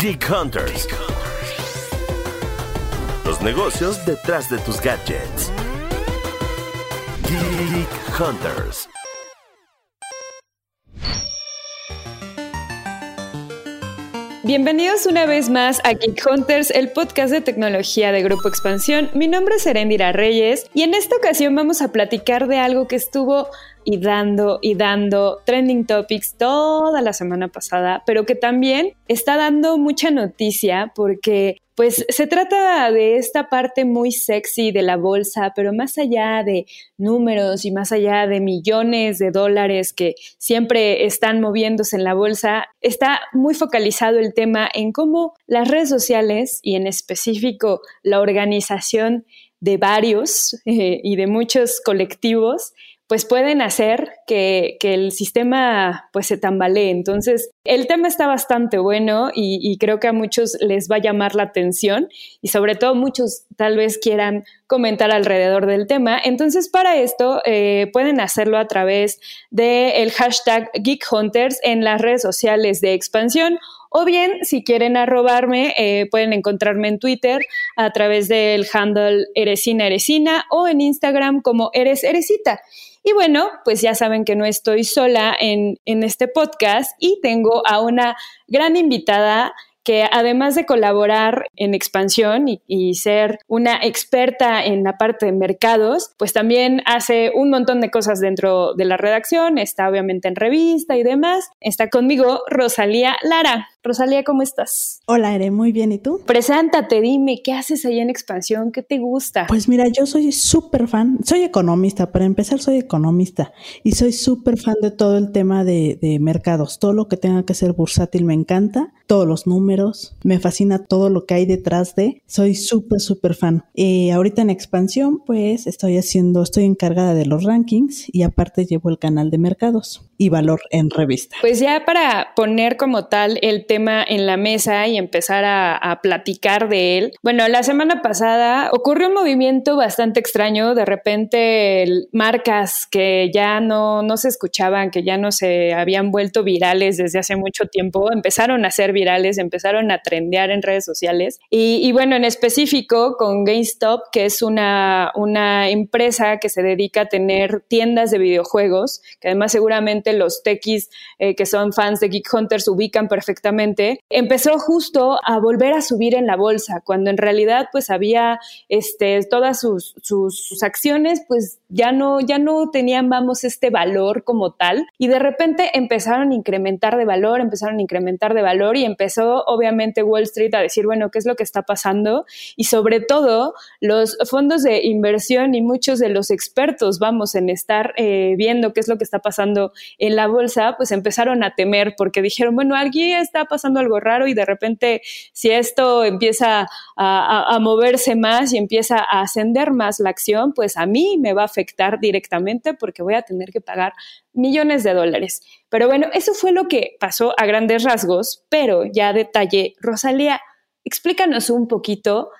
Geek Hunters. Los negocios detrás de tus gadgets. Geek Hunters. Bienvenidos una vez más a Geek Hunters, el podcast de tecnología de Grupo Expansión. Mi nombre es Erendira Reyes y en esta ocasión vamos a platicar de algo que estuvo y dando y dando trending topics toda la semana pasada, pero que también está dando mucha noticia porque pues se trata de esta parte muy sexy de la bolsa, pero más allá de números y más allá de millones de dólares que siempre están moviéndose en la bolsa, está muy focalizado el tema en cómo las redes sociales y en específico la organización de varios eh, y de muchos colectivos pues pueden hacer que, el sistema pues se tambalee. Entonces, el tema está bastante bueno y, creo que a muchos les va a llamar la atención y sobre todo muchos tal vez quieran comentar alrededor del tema. Entonces, para esto eh, pueden hacerlo a través del hashtag Geek Hunters en las redes sociales de expansión o bien, si quieren arrobarme, eh, pueden encontrarme en Twitter a través del handle Eresina Eresina o en Instagram como Eres Eresita. Y bueno, pues ya saben que no estoy sola en, en este podcast y tengo a una gran invitada que además de colaborar en expansión y, ser una experta en la parte de mercados, pues también hace un montón de cosas dentro de la redacción, está obviamente en revista y demás. Está conmigo Rosalía Lara. Rosalía, ¿cómo estás? Hola, Ere, muy bien. ¿Y tú? Preséntate, dime, ¿qué haces ahí en expansión? ¿Qué te gusta? Pues mira, yo soy súper fan, soy economista, para empezar soy economista y soy súper fan de todo el tema de, de mercados, todo lo que tenga que ser bursátil me encanta, todos los números, me fascina todo lo que hay detrás de, soy súper, súper fan. Y ahorita en expansión, pues estoy haciendo, estoy encargada de los rankings y aparte llevo el canal de mercados y valor en revista. Pues ya para poner como tal el tema en la mesa y empezar a, platicar de él. Bueno, la semana pasada ocurrió un movimiento bastante extraño. De repente marcas que ya no, no se escuchaban, que ya no se habían vuelto virales desde hace mucho tiempo, empezaron a ser virales, empezaron a trendear en redes sociales. Y, bueno, en específico con GameStop, que es una, una empresa que se dedica a tener tiendas de videojuegos, que además seguramente los techis eh, que son fans de Geek Hunters ubican perfectamente, empezó justo a volver a subir en la bolsa, cuando en realidad pues había este, todas sus, sus, acciones pues ya no, ya no tenían, vamos, este valor como tal y de repente empezaron a incrementar de valor, empezaron a incrementar de valor y empezó obviamente Wall Street a decir, bueno, ¿qué es lo que está pasando? Y sobre todo los fondos de inversión y muchos de los expertos, vamos, en estar eh, viendo qué es lo que está pasando en la bolsa, pues empezaron a temer porque dijeron, bueno, aquí está pasando algo raro y de repente si esto empieza a, moverse más y empieza a ascender más la acción, pues a mí me va a directamente porque voy a tener que pagar millones de dólares. Pero bueno, eso fue lo que pasó a grandes rasgos, pero ya detalle, Rosalía, explícanos un poquito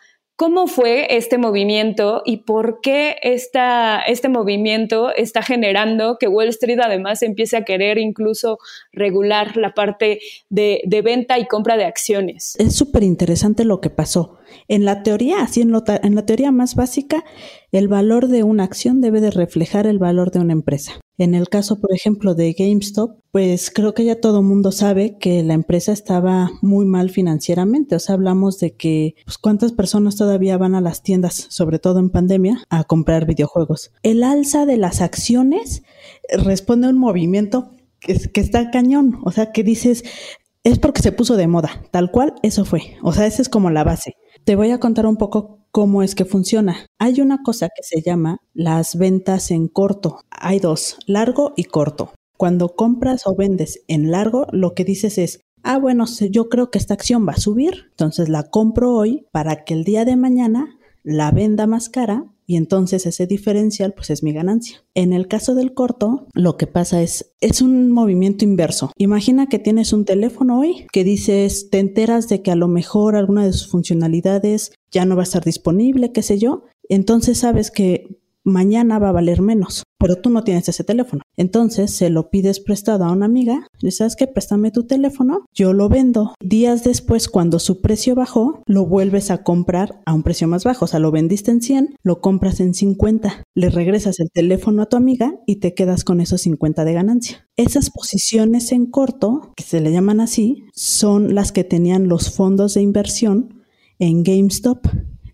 ¿Cómo fue este movimiento y por qué esta, este movimiento está generando que Wall Street además empiece a querer incluso regular la parte de, venta y compra de acciones? Es súper interesante lo que pasó. En la teoría, así en, en la teoría más básica, el valor de una acción debe de reflejar el valor de una empresa. En el caso, por ejemplo, de GameStop, pues creo que ya todo mundo sabe que la empresa estaba muy mal financieramente. O sea, hablamos de que, pues, cuántas personas todavía van a las tiendas, sobre todo en pandemia, a comprar videojuegos. El alza de las acciones responde a un movimiento que, que está cañón. O sea, que dices, es porque se puso de moda. Tal cual, eso fue. O sea, esa es como la base. Te voy a contar un poco cómo es que funciona. Hay una cosa que se llama las ventas en corto. Hay dos, largo y corto. Cuando compras o vendes en largo, lo que dices es, ah, bueno, yo creo que esta acción va a subir, entonces la compro hoy para que el día de mañana la venda más cara y entonces ese diferencial pues es mi ganancia. En el caso del corto, lo que pasa es, es un movimiento inverso. Imagina que tienes un teléfono hoy que dices, te enteras de que a lo mejor alguna de sus funcionalidades ya no va a estar disponible, qué sé yo. Entonces sabes que mañana va a valer menos, pero tú no tienes ese teléfono. Entonces se lo pides prestado a una amiga, le sabes que préstame tu teléfono, yo lo vendo. Días después, cuando su precio bajó, lo vuelves a comprar a un precio más bajo, o sea, lo vendiste en 100, lo compras en 50, le regresas el teléfono a tu amiga y te quedas con esos 50 de ganancia. Esas posiciones en corto, que se le llaman así, son las que tenían los fondos de inversión en GameStop.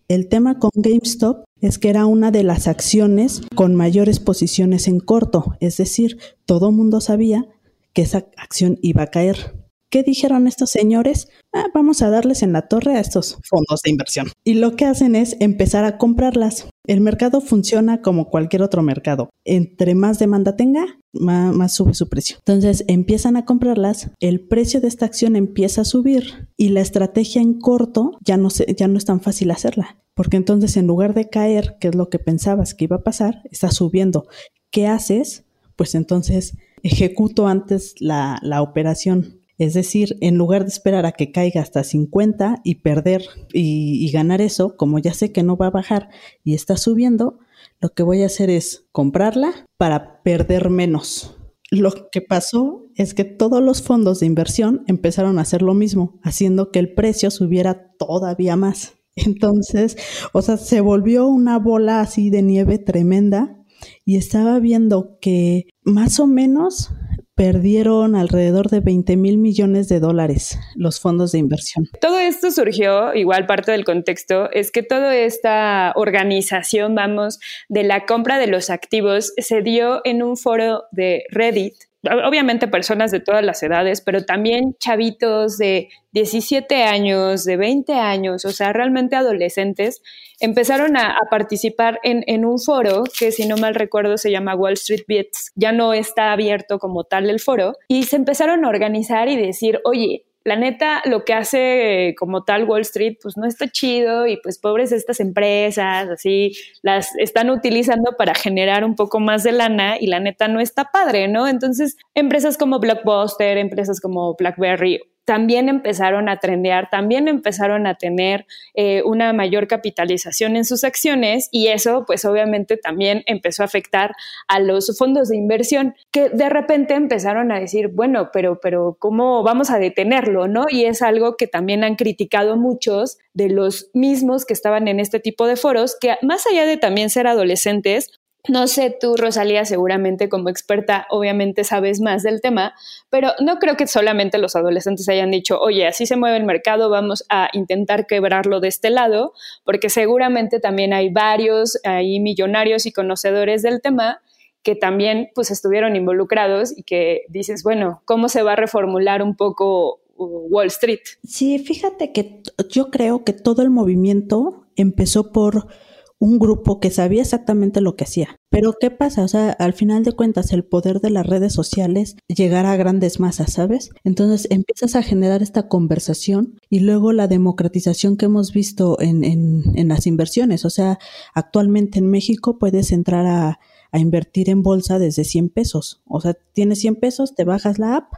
El tema con GameStop es que era una de las acciones con mayores posiciones en corto, es decir, todo mundo sabía que esa acción iba a caer. ¿Qué dijeron estos señores? Ah, vamos a darles en la torre a estos fondos de inversión. Y lo que hacen es empezar a comprarlas. El mercado funciona como cualquier otro mercado. Entre más demanda tenga, más, sube su precio. Entonces empiezan a comprarlas, el precio de esta acción empieza a subir y la estrategia en corto ya no, ya no es tan fácil hacerla. Porque entonces en lugar de caer, que es lo que pensabas que iba a pasar, está subiendo. ¿Qué haces? Pues entonces ejecuto antes la, la operación es decir, en lugar de esperar a que caiga hasta 50 y perder y, ganar eso, como ya sé que no va a bajar y está subiendo, lo que voy a hacer es comprarla para perder menos. Lo que pasó es que todos los fondos de inversión empezaron a hacer lo mismo, haciendo que el precio subiera todavía más. Entonces, o sea, se volvió una bola así de nieve tremenda y estaba viendo que más o menos perdieron alrededor de 20 mil millones de dólares los fondos de inversión. Todo esto surgió, igual parte del contexto, es que toda esta organización, vamos, de la compra de los activos se dio en un foro de Reddit obviamente personas de todas las edades, pero también chavitos de 17 años, de 20 años, o sea, realmente adolescentes, empezaron a, participar en, en, un foro que, si no mal recuerdo, se llama Wall Street Beats. Ya no está abierto como tal el foro. Y se empezaron a organizar y decir, oye, la neta, lo que hace como tal Wall Street, pues no está chido y pues pobres estas empresas, así, las están utilizando para generar un poco más de lana y la neta no está padre, ¿no? Entonces, empresas como Blockbuster, empresas como BlackBerry también empezaron a trendear, también empezaron a tener eh, una mayor capitalización en sus acciones y eso pues obviamente también empezó a afectar a los fondos de inversión que de repente empezaron a decir, bueno, pero, pero ¿cómo vamos a detenerlo? ¿no? Y es algo que también han criticado muchos de los mismos que estaban en este tipo de foros, que más allá de también ser adolescentes, no sé, tú, Rosalía, seguramente como experta, obviamente sabes más del tema, pero no creo que solamente los adolescentes hayan dicho, oye, así se mueve el mercado, vamos a intentar quebrarlo de este lado, porque seguramente también hay varios ahí millonarios y conocedores del tema que también pues estuvieron involucrados y que dices, bueno, ¿cómo se va a reformular un poco Wall Street? Sí, fíjate que yo creo que todo el movimiento empezó por un grupo que sabía exactamente lo que hacía. Pero ¿qué pasa? O sea, al final de cuentas, el poder de las redes sociales llegará a grandes masas, ¿sabes? Entonces empiezas a generar esta conversación y luego la democratización que hemos visto en, en, en las inversiones. O sea, actualmente en México puedes entrar a, a invertir en bolsa desde 100 pesos. O sea, tienes 100 pesos, te bajas la app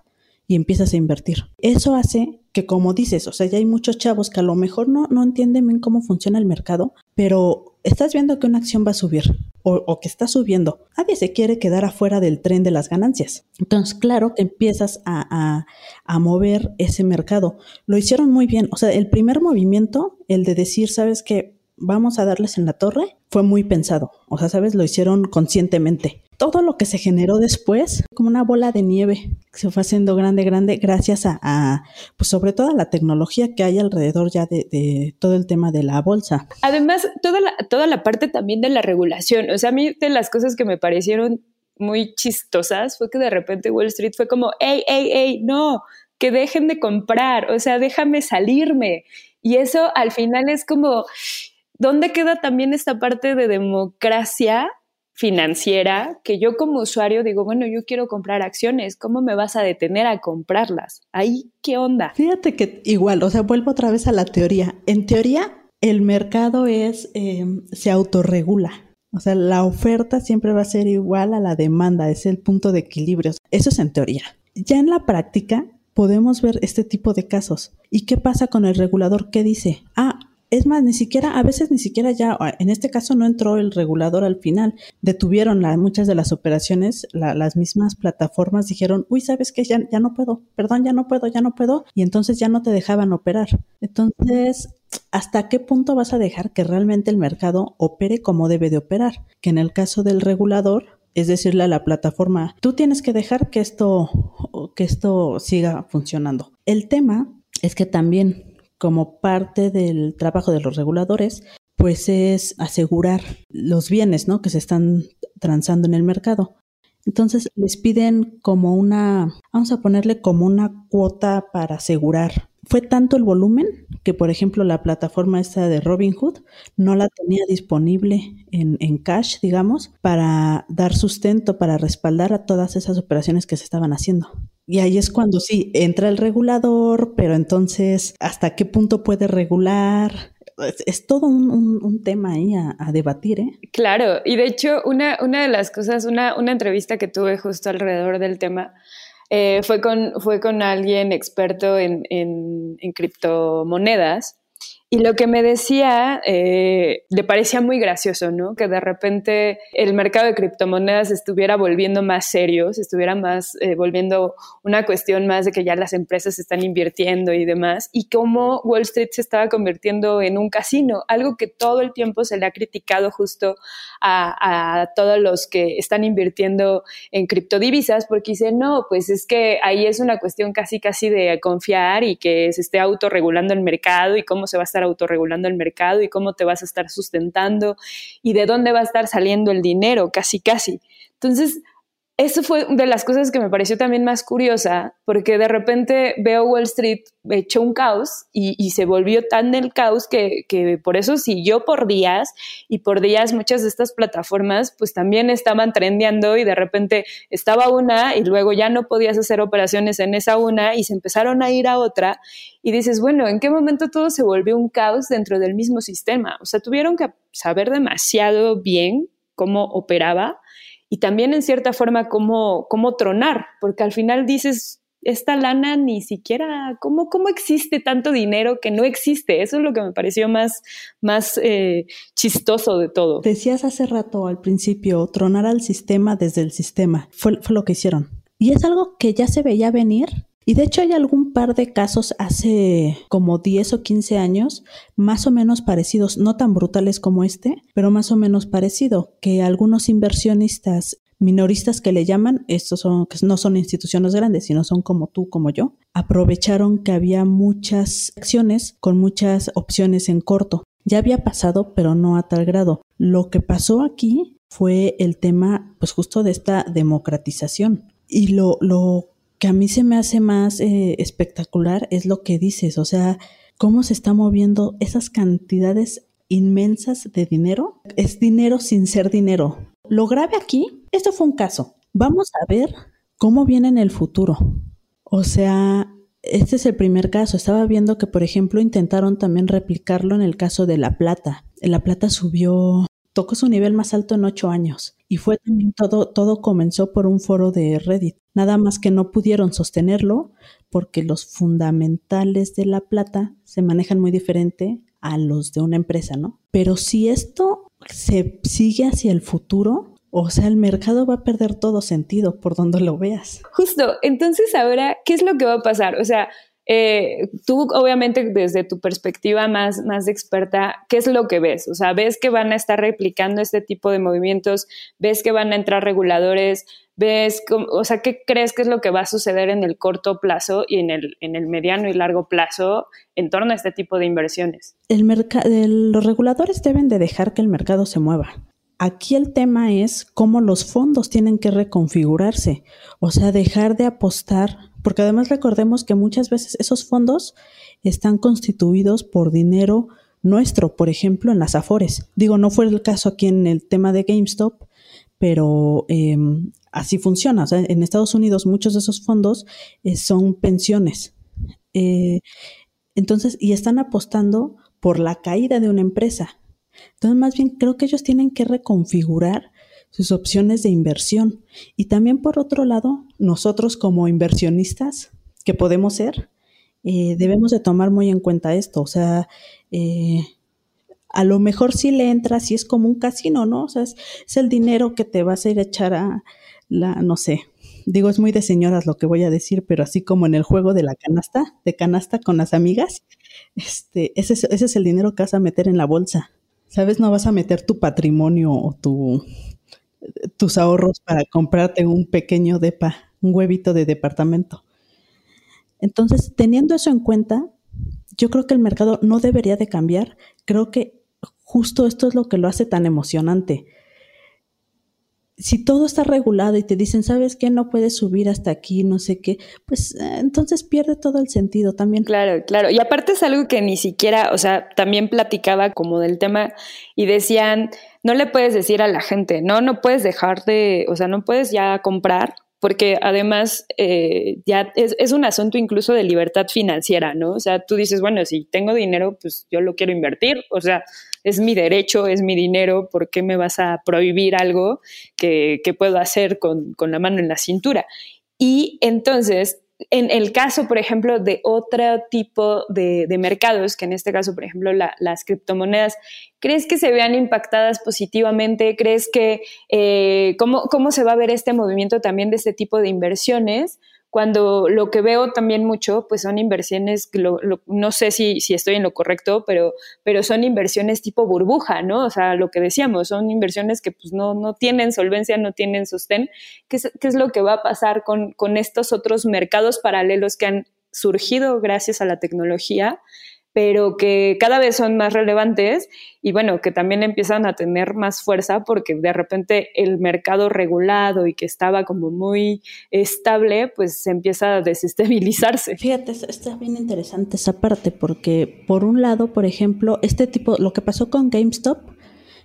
y empiezas a invertir. Eso hace que, como dices, o sea, ya hay muchos chavos que a lo mejor no, no entienden bien cómo funciona el mercado, pero estás viendo que una acción va a subir o, que está subiendo. Nadie se quiere quedar afuera del tren de las ganancias. Entonces, claro que empiezas a, a, mover ese mercado. Lo hicieron muy bien. O sea, el primer movimiento, el de decir, sabes que vamos a darles en la torre, fue muy pensado. O sea, sabes, lo hicieron conscientemente todo lo que se generó después, como una bola de nieve, que se fue haciendo grande, grande, gracias a, pues sobre todo a la tecnología que hay alrededor ya de, todo el tema de la bolsa. Además, toda la, toda la parte también de la regulación. O sea, a mí de las cosas que me parecieron muy chistosas fue que de repente Wall Street fue como, hey, hey, hey, no, que dejen de comprar, o sea, déjame salirme. Y eso al final es como, ¿dónde queda también esta parte de democracia financiera que yo como usuario digo, bueno, yo quiero comprar acciones, ¿cómo me vas a detener a comprarlas? Ahí, ¿qué onda? Fíjate que igual, o sea, vuelvo otra vez a la teoría. En teoría, el mercado es, em, se autorregula. O sea, la oferta siempre va a ser igual a la demanda, es el punto de equilibrio. Eso es en teoría. Ya en la práctica podemos ver este tipo de casos. ¿Y qué pasa con el regulador? ¿Qué dice? Ah, Es más, ni siquiera, a veces ni siquiera ya, en este caso no entró el regulador al final, detuvieron muchas de las operaciones, las mismas plataformas dijeron, uy, ¿sabes qué? Ya, ya no puedo, perdón, ya no puedo, ya no puedo, y entonces ya no te dejaban operar. Entonces, ¿hasta qué punto vas a dejar que realmente el mercado opere como debe de operar? Que en el caso del regulador, es decirle a la plataforma, tú tienes que dejar que esto, que esto siga funcionando. El tema es que también como parte del trabajo de los reguladores, pues es asegurar los bienes ¿no? que se están transando en el mercado. Entonces les piden como una, vamos a ponerle como una cuota para asegurar. Fue tanto el volumen que, por ejemplo, la plataforma esta de Robinhood no la tenía disponible en, en cash, digamos, para dar sustento, para respaldar a todas esas operaciones que se estaban haciendo. Y ahí es cuando sí, entra el regulador, pero entonces, ¿hasta qué punto puede regular? Es, todo un, tema ahí a, debatir, ¿eh? Claro, y de hecho, una, una de las cosas, una, una entrevista que tuve justo alrededor del tema, eh, fue, con, fue con alguien experto en, en, en criptomonedas y lo que me decía eh, le parecía muy gracioso, ¿no? Que de repente el mercado de criptomonedas estuviera volviendo más serio, se estuviera más eh, volviendo una cuestión más de que ya las empresas están invirtiendo y demás, y cómo Wall Street se estaba convirtiendo en un casino, algo que todo el tiempo se le ha criticado justo a, a todos los que están invirtiendo en criptodivisas, porque dicen, no, pues es que ahí es una cuestión casi, casi de confiar y que se esté autorregulando el mercado y cómo se va a estar autorregulando el mercado y cómo te vas a estar sustentando y de dónde va a estar saliendo el dinero, casi, casi. Entonces, eso fue de las cosas que me pareció también más curiosa, porque de repente veo Wall Street hecho un caos y, se volvió tan el caos que, que, por eso siguió por días y por días muchas de estas plataformas pues también estaban trendeando y de repente estaba una y luego ya no podías hacer operaciones en esa una y se empezaron a ir a otra y dices, bueno, ¿en qué momento todo se volvió un caos dentro del mismo sistema? O sea, tuvieron que saber demasiado bien cómo operaba y también en cierta forma cómo, cómo tronar, porque al final dices, esta lana ni siquiera, ¿cómo, ¿cómo existe tanto dinero que no existe? Eso es lo que me pareció más, más eh, chistoso de todo. Decías hace rato al principio, tronar al sistema desde el sistema. Fue, fue lo que hicieron. Y es algo que ya se veía venir. Y de hecho hay algún par de casos hace como 10 o 15 años, más o menos parecidos, no tan brutales como este, pero más o menos parecido, que algunos inversionistas minoristas que le llaman, estos son, que no son instituciones grandes, sino son como tú, como yo, aprovecharon que había muchas acciones con muchas opciones en corto. Ya había pasado, pero no a tal grado. Lo que pasó aquí fue el tema, pues justo de esta democratización. Y lo, lo que a mí se me hace más eh, espectacular es lo que dices, o sea, cómo se está moviendo esas cantidades inmensas de dinero. Es dinero sin ser dinero. Lo grave aquí, esto fue un caso. Vamos a ver cómo viene en el futuro. O sea, este es el primer caso. Estaba viendo que, por ejemplo, intentaron también replicarlo en el caso de La Plata. La Plata subió, tocó su nivel más alto en ocho años. Y fue también todo, todo comenzó por un foro de Reddit. Nada más que no pudieron sostenerlo porque los fundamentales de la plata se manejan muy diferente a los de una empresa, ¿no? Pero si esto se sigue hacia el futuro, o sea, el mercado va a perder todo sentido por donde lo veas. Justo, entonces ahora, ¿qué es lo que va a pasar? O sea, eh, tú obviamente desde tu perspectiva más, más experta, ¿qué es lo que ves? O sea, ¿ves que van a estar replicando este tipo de movimientos? ¿Ves que van a entrar reguladores? ¿Ves, o sea, qué crees que es lo que va a suceder en el corto plazo y en el, en el mediano y largo plazo en torno a este tipo de inversiones? Los reguladores deben de dejar que el mercado se mueva. Aquí el tema es cómo los fondos tienen que reconfigurarse, o sea, dejar de apostar porque además recordemos que muchas veces esos fondos están constituidos por dinero nuestro, por ejemplo, en las Afores. Digo, no fue el caso aquí en el tema de GameStop, pero em, así funciona. O sea, en Estados Unidos muchos de esos fondos eh, son pensiones. Eh, entonces, y están apostando por la caída de una empresa. Entonces, más bien creo que ellos tienen que reconfigurar sus opciones de inversión. Y también por otro lado, nosotros como inversionistas que podemos ser, eh, debemos de tomar muy en cuenta esto. O sea, eh, a lo mejor si le entras y es como un casino, ¿no? O sea, es, el dinero que te vas a ir a echar a la, no sé, digo, es muy de señoras lo que voy a decir, pero así como en el juego de la canasta, de canasta con las amigas, este, ese, ese es el dinero que vas a meter en la bolsa. ¿Sabes? No vas a meter tu patrimonio o tu, tus ahorros para comprarte un pequeño depa, un huevito de departamento. Entonces, teniendo eso en cuenta, yo creo que el mercado no debería de cambiar. Creo que justo esto es lo que lo hace tan emocionante si todo está regulado y te dicen, ¿sabes qué? No puedes subir hasta aquí, no sé qué, pues eh, entonces pierde todo el sentido también. Claro, claro. Y aparte es algo que ni siquiera, o sea, también platicaba como del tema y decían, no le puedes decir a la gente, no, no puedes dejar de, o sea, no puedes ya comprar porque además eh, ya es, es, un asunto incluso de libertad financiera, ¿no? O sea, tú dices, bueno, si tengo dinero, pues yo lo quiero invertir, o sea, es mi derecho, es mi dinero, ¿por qué me vas a prohibir algo que, puedo hacer con, la mano en la cintura? Y entonces, en el caso, por ejemplo, de otro tipo de, mercados, que en este caso, por ejemplo, las criptomonedas, ¿crees que se vean impactadas positivamente? ¿Crees que eh, ¿cómo, cómo se va a ver este movimiento también de este tipo de inversiones? Cuando lo que veo también mucho, pues son inversiones, no sé si, si, estoy en lo correcto, pero, pero son inversiones tipo burbuja, ¿no? O sea, lo que decíamos, son inversiones que pues no, no tienen solvencia, no tienen sostén. ¿Qué es, qué es lo que va a pasar con, con estos otros mercados paralelos que han surgido gracias a la tecnología? Pero que cada vez son más relevantes y bueno, que también empiezan a tener más fuerza porque de repente el mercado regulado y que estaba como muy estable, pues se empieza a desestabilizarse. Fíjate, está bien interesante esa parte porque por un lado, por ejemplo, este tipo, lo que pasó con GameStop,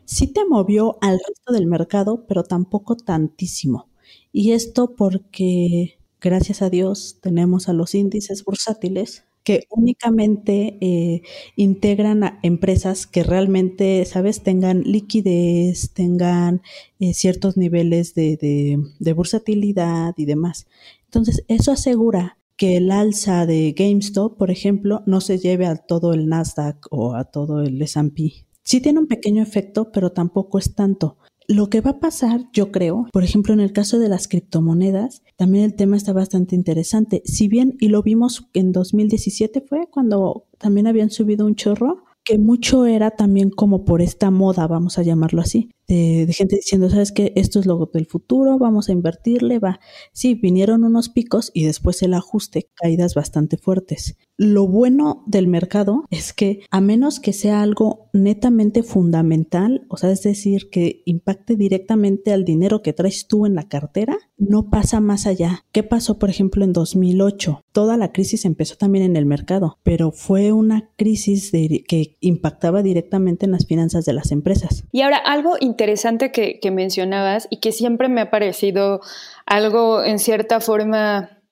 sí te movió al resto del mercado, pero tampoco tantísimo. Y esto porque, gracias a Dios, tenemos a los índices bursátiles que únicamente eh, integran a empresas que realmente, ¿sabes?, tengan liquidez, tengan eh, ciertos niveles de, de, de bursatilidad y demás. Entonces, eso asegura que el alza de GameStop, por ejemplo, no se lleve a todo el Nasdaq o a todo el S&P. Sí tiene un pequeño efecto, pero tampoco es tanto. Lo que va a pasar, yo creo, por ejemplo, en el caso de las criptomonedas, también el tema está bastante interesante. Si bien, y lo vimos en 2017 fue cuando también habían subido un chorro, que mucho era también como por esta moda, vamos a llamarlo así, de, gente diciendo, sabes que esto es lo del futuro, vamos a invertirle, va. Sí, vinieron unos picos y después el ajuste, caídas bastante fuertes. Lo bueno del mercado es que a menos que sea algo netamente fundamental, o sea, es decir, que impacte directamente al dinero que traes tú en la cartera, no pasa más allá. ¿Qué pasó, por ejemplo, en 2008? Toda la crisis empezó también en el mercado, pero fue una crisis que impactaba directamente en las finanzas de las empresas. Y ahora, algo que, que mencionabas y que siempre me ha parecido algo en cierta forma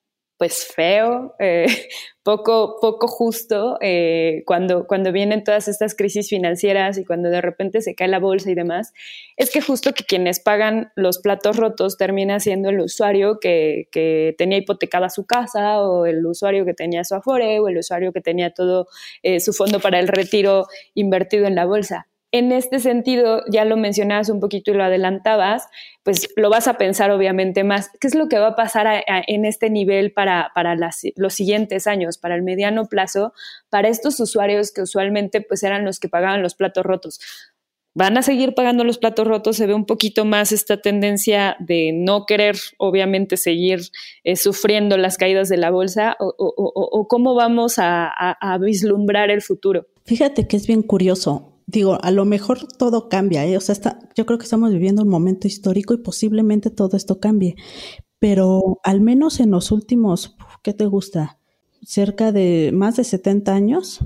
pues feo, eh, poco, poco justo eh, cuando, cuando vienen todas estas crisis financieras y cuando de repente se cae la bolsa y demás, es que justo que quienes pagan los platos rotos termina siendo el usuario que, que tenía hipotecada su casa o el usuario que tenía su afore o el usuario que tenía todo eh, su fondo para el retiro invertido en la bolsa en este sentido, ya lo mencionabas un poquito y lo adelantabas, pues lo vas a pensar obviamente más. ¿Qué es lo que va a pasar en este nivel para, para los siguientes años, para el mediano plazo, para estos usuarios que usualmente pues eran los que pagaban los platos rotos? van a seguir pagando los platos rotos, se ve un poquito más esta tendencia de no querer, obviamente, seguir eh, sufriendo las caídas de la bolsa o, cómo vamos a, vislumbrar el futuro. Fíjate que es bien curioso digo, a lo mejor todo cambia, ¿eh? o sea, está, yo creo que estamos viviendo un momento histórico y posiblemente todo esto cambie, pero al menos en los últimos, ¿qué te gusta? Cerca de más de 70 años,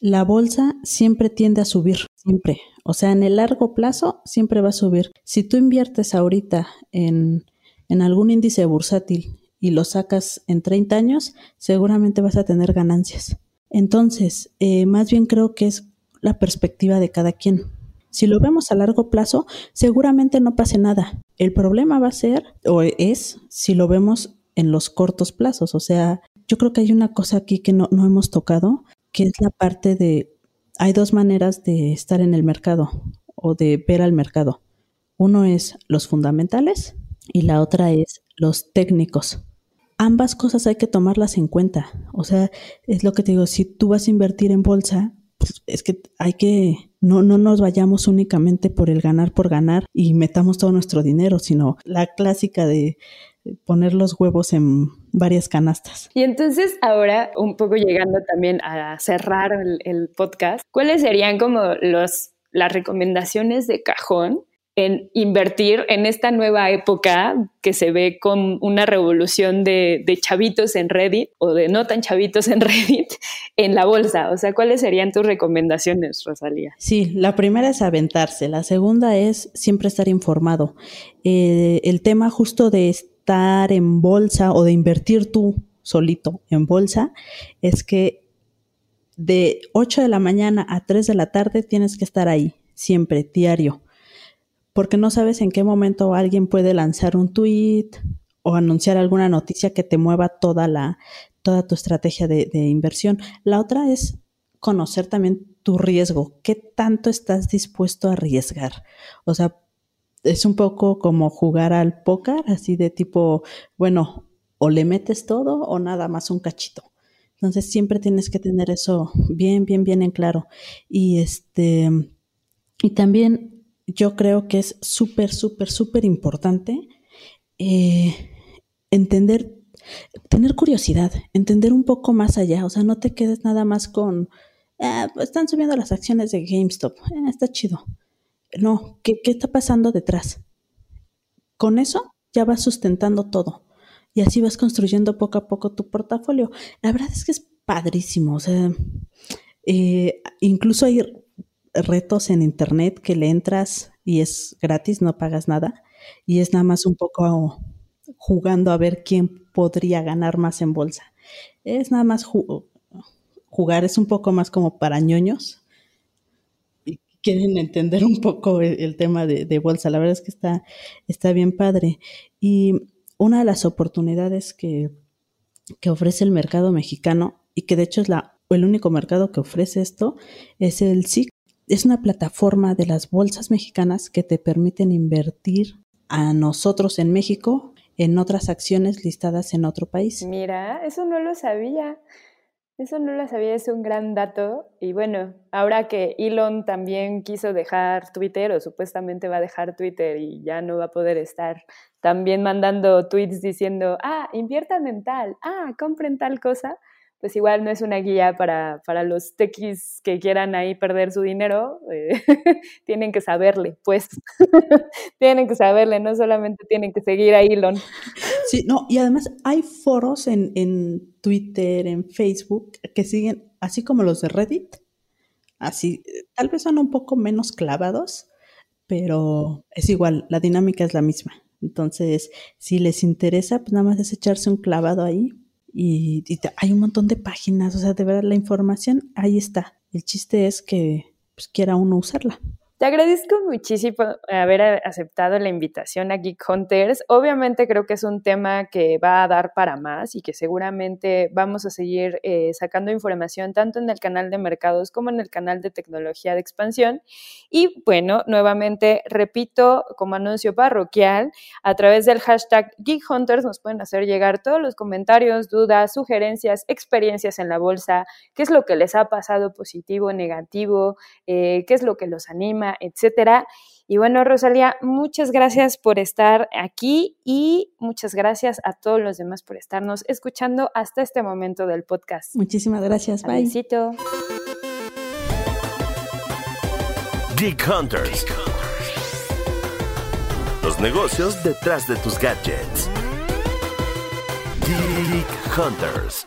la bolsa siempre tiende a subir, siempre. O sea, en el largo plazo siempre va a subir. Si tú inviertes ahorita en, en algún índice bursátil y lo sacas en 30 años, seguramente vas a tener ganancias. Entonces, eh, más bien creo que es la perspectiva de cada quien. Si lo vemos a largo plazo, seguramente no pase nada. El problema va a ser, o es, si lo vemos en los cortos plazos. O sea, yo creo que hay una cosa aquí que no, no hemos tocado, que es la parte de hay dos maneras de estar en el mercado o de ver al mercado. Uno es los fundamentales y la otra es los técnicos. Ambas cosas hay que tomarlas en cuenta. O sea, es lo que te digo, si tú vas a invertir en bolsa, es que hay que, no, no nos vayamos únicamente por el ganar por ganar y metamos todo nuestro dinero, sino la clásica de poner los huevos en varias canastas. Y entonces ahora, un poco llegando también a cerrar el, el podcast, ¿cuáles serían como los, las recomendaciones de cajón en invertir en esta nueva época que se ve con una revolución de, chavitos en Reddit o de no tan chavitos en Reddit en la bolsa. O sea, ¿cuáles serían tus recomendaciones, Rosalía? Sí, la primera es aventarse, la segunda es siempre estar informado. Eh, el tema justo de estar en bolsa o de invertir tú solito en bolsa es que de 8 de la mañana a 3 de la tarde tienes que estar ahí, siempre, diario porque no sabes en qué momento alguien puede lanzar un tweet o anunciar alguna noticia que te mueva toda la toda tu estrategia de, inversión. La otra es conocer también tu riesgo, qué tanto estás dispuesto a arriesgar. O sea, es un poco como jugar al póker, así de tipo, bueno, o le metes todo o nada más un cachito. Entonces siempre tienes que tener eso bien, bien, bien en claro. Y este, y también yo creo que es súper, súper, súper importante eh, entender, tener curiosidad, entender un poco más allá, o sea, no te quedes nada más con, ah, están subiendo las acciones de GameStop, eh, está chido. No, ¿qué, ¿qué está pasando detrás? Con eso ya vas sustentando todo y así vas construyendo poco a poco tu portafolio. La verdad es que es padrísimo, o sea, eh, incluso hay retos en internet que le entras y es gratis, no pagas nada. Y es nada más un poco jugando a ver quién podría ganar más en bolsa. Es nada más jugar, es un poco más como para ñoños. Y quieren entender un poco el, tema de, bolsa. La verdad es que está, está bien padre. Y una de las oportunidades que, que ofrece el mercado mexicano, y que de hecho es la, el único mercado que ofrece esto, es el SIC, es una plataforma de las bolsas mexicanas que te permiten invertir a nosotros en México en otras acciones listadas en otro país. Mira, eso no lo sabía. Eso no lo sabía, es un gran dato. Y bueno, ahora que Elon también quiso dejar Twitter o supuestamente va a dejar Twitter y ya no va a poder estar también mandando tweets diciendo, ah, inviertan en tal, ah, compren tal cosa, pues igual no es una guía para, para los tequis que quieran ahí perder su dinero, eh, tienen que saberle, pues, tienen que saberle, no solamente tienen que seguir a Elon. Sí, no, y además hay foros en, en Twitter, en Facebook, que siguen, así como los de Reddit, así, tal vez son un poco menos clavados, pero es igual, la dinámica es la misma. Entonces, si les interesa, pues nada más es echarse un clavado ahí y, hay un montón de páginas, o sea, de verdad la información ahí está. El chiste es que pues, quiera uno usarla. Te agradezco muchísimo haber aceptado la invitación a Geek Hunters. Obviamente creo que es un tema que va a dar para más y que seguramente vamos a seguir eh, sacando información tanto en el canal de mercados como en el canal de tecnología de expansión. Y bueno, nuevamente repito como anuncio parroquial, a través del hashtag Geek Hunters nos pueden hacer llegar todos los comentarios, dudas, sugerencias, experiencias en la bolsa, qué es lo que les ha pasado positivo, negativo, eh, qué es lo que los anima etcétera. Y bueno, Rosalía, muchas gracias por estar aquí y muchas gracias a todos los demás por estarnos escuchando hasta este momento del podcast. Muchísimas gracias. Bye. Besito. Geek Hunters. Los negocios detrás de tus gadgets. Geek Hunters.